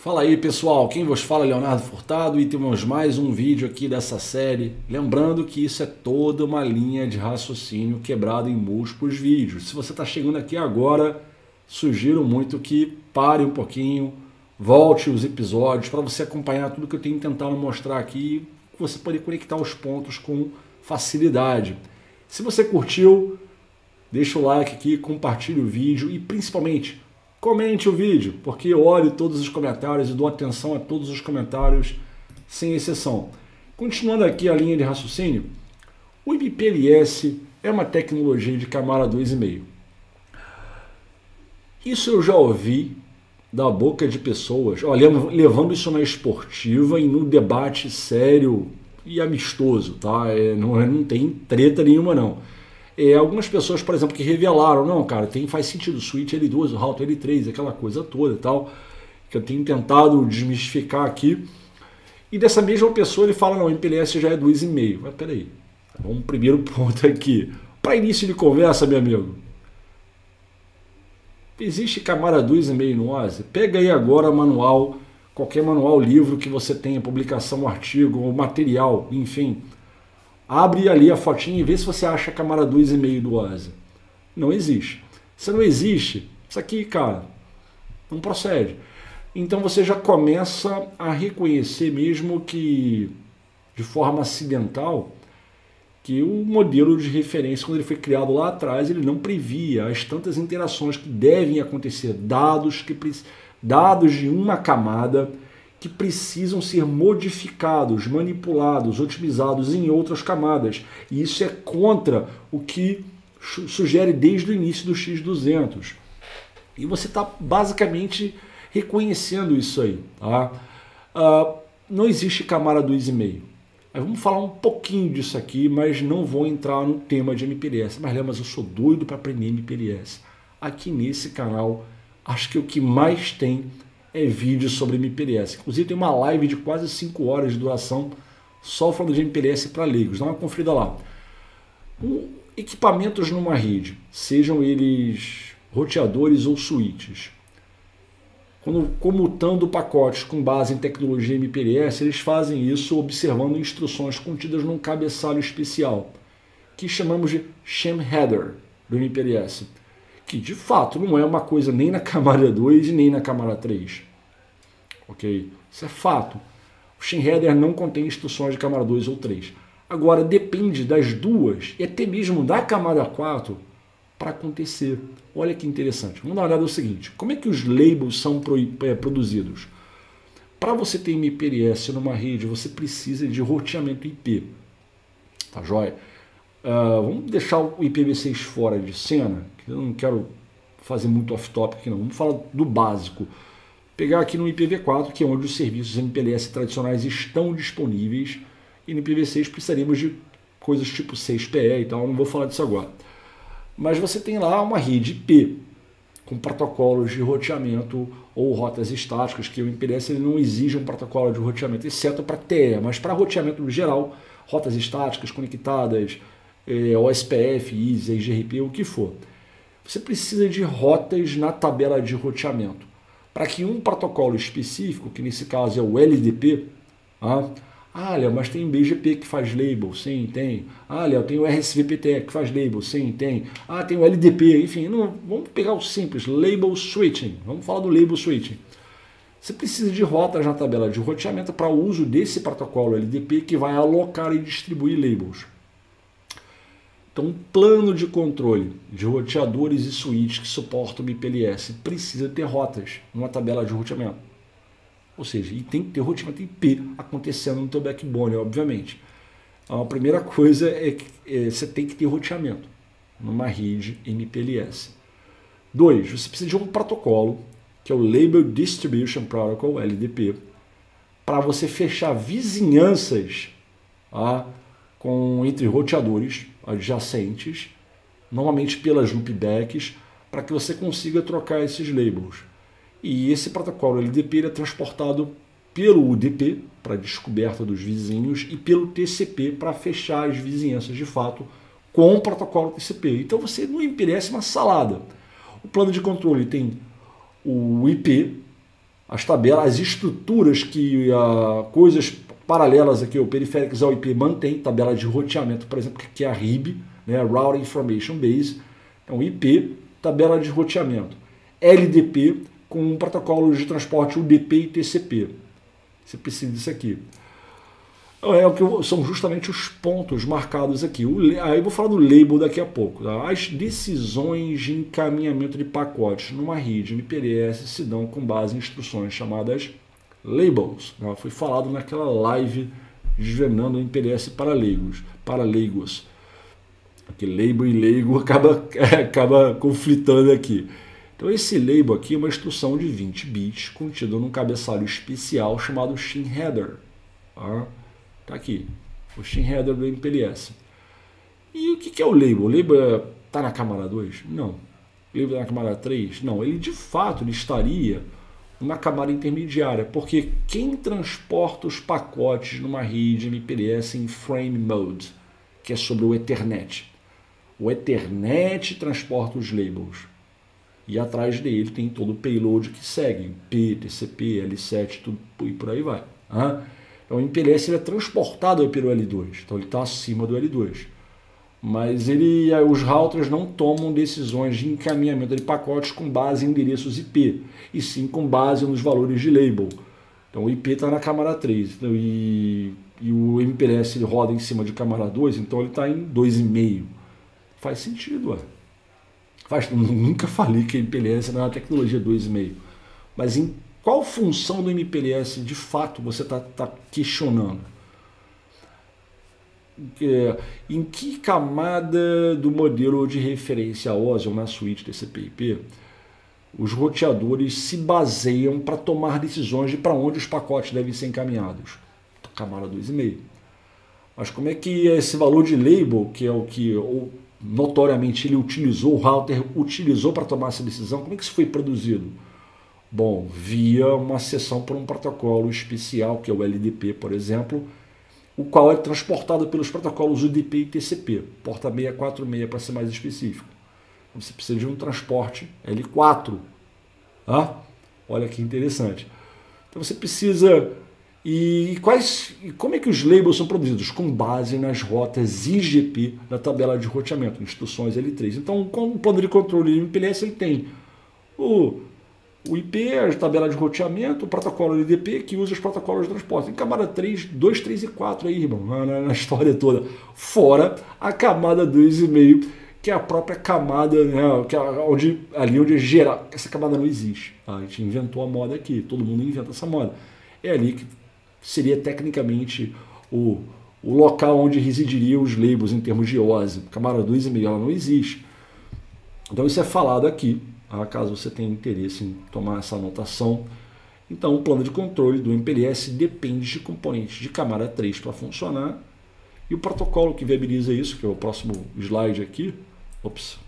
Fala aí pessoal, quem vos fala é Leonardo Furtado e temos mais um vídeo aqui dessa série. Lembrando que isso é toda uma linha de raciocínio quebrada em múltiplos vídeos. Se você está chegando aqui agora, sugiro muito que pare um pouquinho, volte os episódios para você acompanhar tudo que eu tenho tentado mostrar aqui e você poder conectar os pontos com facilidade. Se você curtiu, deixa o like aqui, compartilhe o vídeo e principalmente Comente o vídeo, porque eu olho todos os comentários e dou atenção a todos os comentários, sem exceção. Continuando aqui a linha de raciocínio, o IPLS é uma tecnologia de camada 2,5. Isso eu já ouvi da boca de pessoas, olha, levando isso na esportiva e no debate sério e amistoso, tá? É, não, não tem treta nenhuma não. É, algumas pessoas, por exemplo, que revelaram, não, cara, tem, faz sentido o Switch L2, o Router L3, aquela coisa toda e tal, que eu tenho tentado desmistificar aqui. E dessa mesma pessoa ele fala, não, o MPLS já é 2,5. Mas peraí, vamos primeiro ponto aqui. Para início de conversa, meu amigo, existe camada 2,5 no OSI? Pega aí agora manual, qualquer manual, livro que você tenha, publicação, artigo, material, enfim, Abre ali a fotinha e vê se você acha a camada 2,5 do asa. Não existe. Se não existe, isso aqui, cara, não procede. Então você já começa a reconhecer mesmo que de forma acidental que o modelo de referência, quando ele foi criado lá atrás, ele não previa as tantas interações que devem acontecer, dados que dados de uma camada que precisam ser modificados, manipulados, otimizados em outras camadas. E isso é contra o que sugere desde o início do X200. E você está basicamente reconhecendo isso aí. Tá? Uh, não existe camada 2,5. Vamos falar um pouquinho disso aqui, mas não vou entrar no tema de MPLS. Mas lembra, eu sou doido para aprender MPLS. Aqui nesse canal, acho que o que mais tem é vídeo sobre MPLS. Inclusive tem uma live de quase 5 horas de duração só falando de MPLS para leigos. Dá uma conferida lá. Um, equipamentos numa rede, sejam eles roteadores ou switches, quando comutando pacotes com base em tecnologia MPLS, eles fazem isso observando instruções contidas num cabeçalho especial, que chamamos de sham header do MPLS que de fato não é uma coisa nem na camada 2 e nem na camada 3. Ok? Isso é fato. O Shinheader não contém instruções de camada 2 ou 3. Agora, depende das duas e até mesmo da camada 4 para acontecer. Olha que interessante. Vamos dar uma olhada no seguinte: como é que os labels são é, produzidos? Para você ter MPLS numa rede, você precisa de roteamento IP. Tá joia? Uh, vamos deixar o IPv6 fora de cena, que eu não quero fazer muito off-topic não. Vamos falar do básico. Pegar aqui no IPv4, que é onde os serviços MPLS tradicionais estão disponíveis, e no IPv6 precisaríamos de coisas tipo 6PE e tal, não vou falar disso agora. Mas você tem lá uma rede IP, com protocolos de roteamento ou rotas estáticas, que o MPLS ele não exige um protocolo de roteamento, exceto para TE, mas para roteamento no geral, rotas estáticas conectadas, é, OSPF, ISA, IGRP, o que for. Você precisa de rotas na tabela de roteamento. Para que um protocolo específico, que nesse caso é o LDP, ah, ah, Léo, mas tem BGP que faz label, sim, tem. Ah, Léo, tem o RSVPT que faz label, sim, tem. Ah, tem o LDP, enfim, não, vamos pegar o simples, label switching. Vamos falar do label switching. Você precisa de rotas na tabela de roteamento para o uso desse protocolo LDP que vai alocar e distribuir labels. Então, um plano de controle de roteadores e switches que suportam o IPLS precisa ter rotas numa tabela de roteamento. Ou seja, e tem que ter roteamento IP acontecendo no teu backbone, obviamente. Então, a primeira coisa é que é, você tem que ter roteamento numa rede MPLS. Dois, você precisa de um protocolo, que é o Label Distribution Protocol, LDP, para você fechar vizinhanças ah, com, entre roteadores adjacentes, normalmente pelas loopbacks, para que você consiga trocar esses labels. E esse protocolo LDP é transportado pelo UDP, para descoberta dos vizinhos, e pelo TCP, para fechar as vizinhanças de fato com o protocolo TCP. Então você não empresta uma salada. O plano de controle tem o IP, as tabelas, as estruturas que uh, coisas paralelas aqui, o Periféricos ao IP mantém, tabela de roteamento, por exemplo, que é a RIB, né, Routing Information Base, então IP, tabela de roteamento. LDP com protocolos de transporte UDP e TCP. Você precisa disso aqui. É o que são justamente os pontos marcados aqui. O, aí eu vou falar do label daqui a pouco. Tá? As decisões de encaminhamento de pacotes numa rede MPLS se dão com base em instruções chamadas labels. Tá? Foi falado naquela live desvendando o MPLS para leigos. Para leigos. Porque label e leigo acaba, acaba conflitando aqui. Então esse label aqui é uma instrução de 20 bits contida num cabeçalho especial chamado Shin Header. Tá? Está aqui, o Steam Header do MPLS. E o que é o label? O label está na camada 2? Não. O label está na camada 3? Não. Ele de fato ele estaria numa camada intermediária, porque quem transporta os pacotes numa rede MPLS em frame mode, que é sobre o Ethernet. O Ethernet transporta os labels. E atrás dele tem todo o payload que segue, P, TCP, L7, tudo e por aí vai. Uhum. Então, o MPLS ele é transportado pelo L2, então ele está acima do L2. Mas ele, os routers não tomam decisões de encaminhamento de pacotes com base em endereços IP, e sim com base nos valores de label. Então o IP está na camada 3 então, e, e, o MPLS ele roda em cima de camada 2, então ele está em 2,5. Faz sentido, ué. Faz, nunca falei que MPLS não é uma tecnologia 2,5. Mas em qual função do MPLS de fato você está tá questionando? Em que camada do modelo de referência OSI ou na suíte TCP/IP os roteadores se baseiam para tomar decisões de para onde os pacotes devem ser encaminhados? Camada 2,5. Mas como é que esse valor de label, que é o que notoriamente ele utilizou, o router utilizou para tomar essa decisão, como é que isso foi produzido? Bom, via uma sessão por um protocolo especial, que é o LDP, por exemplo, o qual é transportado pelos protocolos UDP e TCP, porta 646 para ser mais específico. Você precisa de um transporte L4. Tá? Olha que interessante. Então você precisa. E quais, e como é que os labels são produzidos? Com base nas rotas IGP da tabela de roteamento, instruções L3. Então, com o plano de controle MPLS, ele tem o o IP, a tabela de roteamento, o protocolo LDP que usa os protocolos de transporte. Tem camada 3, 2, 3 e 4 aí, irmão, na, na história toda. Fora a camada 2,5, que é a própria camada, né, que é onde, ali onde é geral. Essa camada não existe. Tá? A gente inventou a moda aqui, todo mundo inventa essa moda. É ali que seria tecnicamente o, o local onde residiriam os labels em termos de OSI. Camada 2,5 ela não existe. Então isso é falado aqui caso você tenha interesse em tomar essa anotação. Então, o plano de controle do MPLS depende de componentes de camada 3 para funcionar. E o protocolo que viabiliza isso, que é o próximo slide aqui, ops,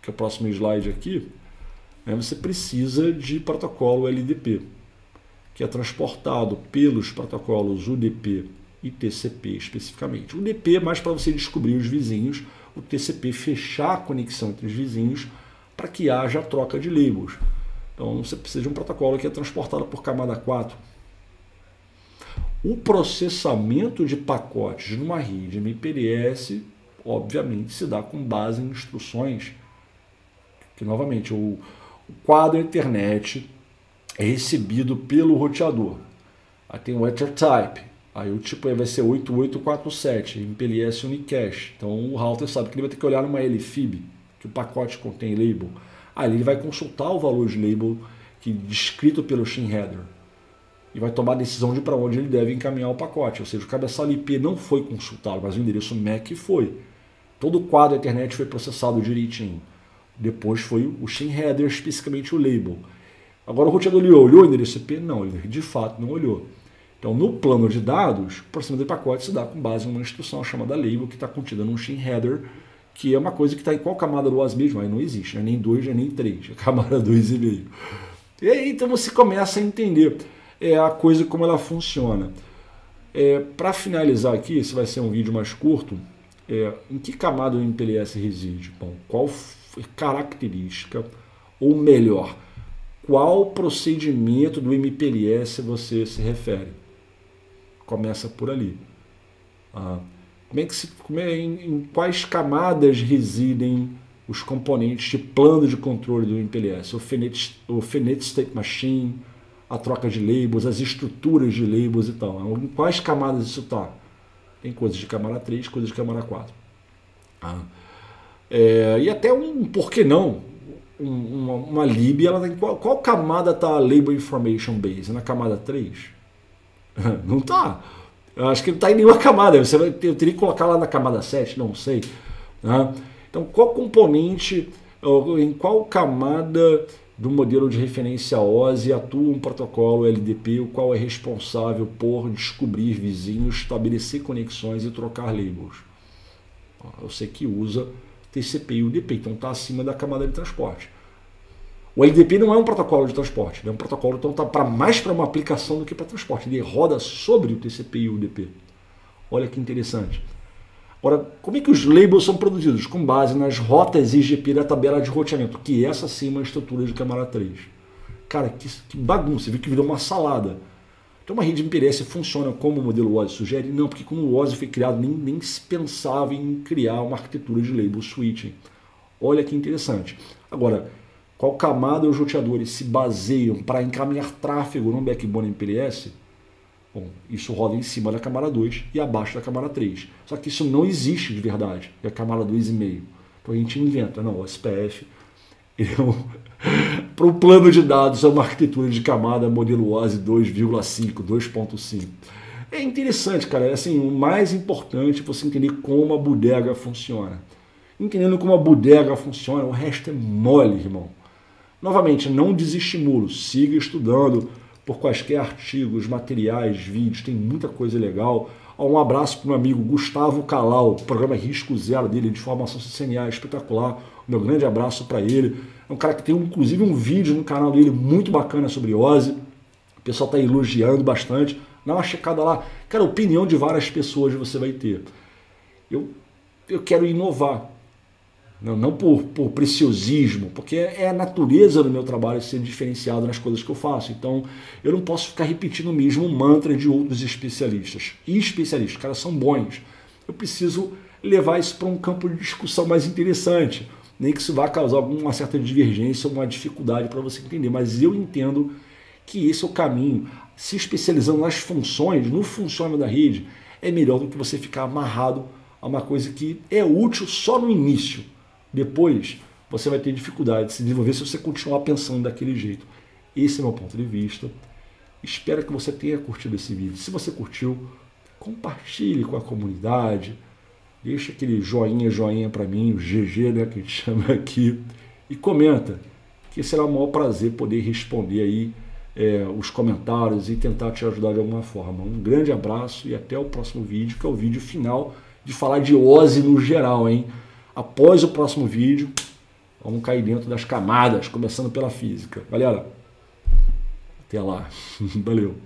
que é o próximo slide aqui, né, você precisa de protocolo LDP, que é transportado pelos protocolos UDP e TCP especificamente. O UDP é mais para você descobrir os vizinhos, o TCP fechar a conexão entre os vizinhos para que haja troca de labels. Então você precisa de um protocolo que é transportado por camada 4. O processamento de pacotes numa rede MPLS, obviamente, se dá com base em instruções que, novamente, o, o quadro internet é recebido pelo roteador. Aí tem o Ether Type, aí o tipo vai ser 8847, MPLS Unicache. Então o router sabe que ele vai ter que olhar numa LFIB que o pacote contém label, ali ele vai consultar o valor de label que descrito pelo Shin Header e vai tomar a decisão de para onde ele deve encaminhar o pacote. Ou seja, o cabeçalho IP não foi consultado, mas o endereço MAC foi. Todo o quadro da internet foi processado direitinho. Depois foi o Shin Header, especificamente o label. Agora o roteador ele olhou o endereço IP? Não, ele de fato não olhou. Então, no plano de dados, o processamento de pacote se dá com base em uma instrução chamada label que está contida num Shin Header que é uma coisa que está em qual camada do OS mesmo? Aí não existe, né? nem 2, nem 3, é camada 2,5. E aí então você começa a entender é, a coisa como ela funciona. É, Para finalizar aqui, esse vai ser um vídeo mais curto, é, em que camada o MPLS reside? Bom, qual característica, ou melhor, qual procedimento do MPLS você se refere. Começa por ali. Ah, como é que se, como é, em, em, quais camadas residem os componentes de plano de controle do MPLS? O Fenet, o Fenet State Machine, a troca de labels, as estruturas de labels e tal. Em quais camadas isso está? Tem coisas de camada 3, coisas de camada 4. Ah, é, e até um, por que não, uma, uma lib, ela tem, qual, qual camada está a Label Information Base? Na camada 3? não está. Eu acho que não está em nenhuma camada. Você vai, eu teria que colocar lá na camada 7, não sei. Né? Então, qual componente, em qual camada do modelo de referência OSI atua um protocolo LDP, o qual é responsável por descobrir vizinhos, estabelecer conexões e trocar labels? Eu sei que usa TCP e UDP, então está acima da camada de transporte. O LDP não é um protocolo de transporte, ele é um protocolo então tá para mais para uma aplicação do que para transporte. Ele roda sobre o TCP e o UDP. Olha que interessante. Agora, como é que os labels são produzidos? Com base nas rotas IGP da tabela de roteamento, que essa sim é uma estrutura de camada 3. Cara, que, que bagunça, viu que virou uma salada. Então uma rede MPLS funciona como o modelo OSI sugere? Não, porque quando o OSI foi criado, nem, nem se pensava em criar uma arquitetura de label switching. Olha que interessante. Agora, qual camada os roteadores se baseiam para encaminhar tráfego no backbone MPLS? Bom, isso roda em cima da camada 2 e abaixo da camada 3. Só que isso não existe de verdade, é a camada 2,5. Então a gente inventa, não, o SPF é para o plano de dados é uma arquitetura de camada modelo OSI 2,5, 2.5. É interessante, cara. É assim, o mais importante é você entender como a bodega funciona. Entendendo como a bodega funciona, o resto é mole, irmão. Novamente, não desestimulo, siga estudando por quaisquer artigos, materiais, vídeos, tem muita coisa legal. Um abraço para o meu amigo Gustavo Calau, o programa Risco Zero dele de formação CCNA espetacular. meu grande abraço para ele. É um cara que tem inclusive um vídeo no canal dele muito bacana sobre OSI. O pessoal está elogiando bastante. Dá uma checada lá. Cara, opinião de várias pessoas você vai ter. Eu, eu quero inovar. Não, não por, por preciosismo, porque é a natureza do meu trabalho ser diferenciado nas coisas que eu faço. Então, eu não posso ficar repetindo o mesmo mantra de outros especialistas. E especialistas, caras são bons. Eu preciso levar isso para um campo de discussão mais interessante. Nem que isso vá causar alguma certa divergência ou uma dificuldade para você entender. Mas eu entendo que esse é o caminho. Se especializando nas funções, no funcionamento da rede, é melhor do que você ficar amarrado a uma coisa que é útil só no início depois você vai ter dificuldade de se desenvolver se você continuar pensando daquele jeito. Esse é meu ponto de vista. Espero que você tenha curtido esse vídeo. Se você curtiu, compartilhe com a comunidade. Deixa aquele joinha, joinha para mim, o GG, né, que a gente chama aqui. E comenta, que será o maior prazer poder responder aí é, os comentários e tentar te ajudar de alguma forma. Um grande abraço e até o próximo vídeo, que é o vídeo final de falar de OSI no geral, hein? Após o próximo vídeo, vamos cair dentro das camadas, começando pela física. Galera, até lá. Valeu.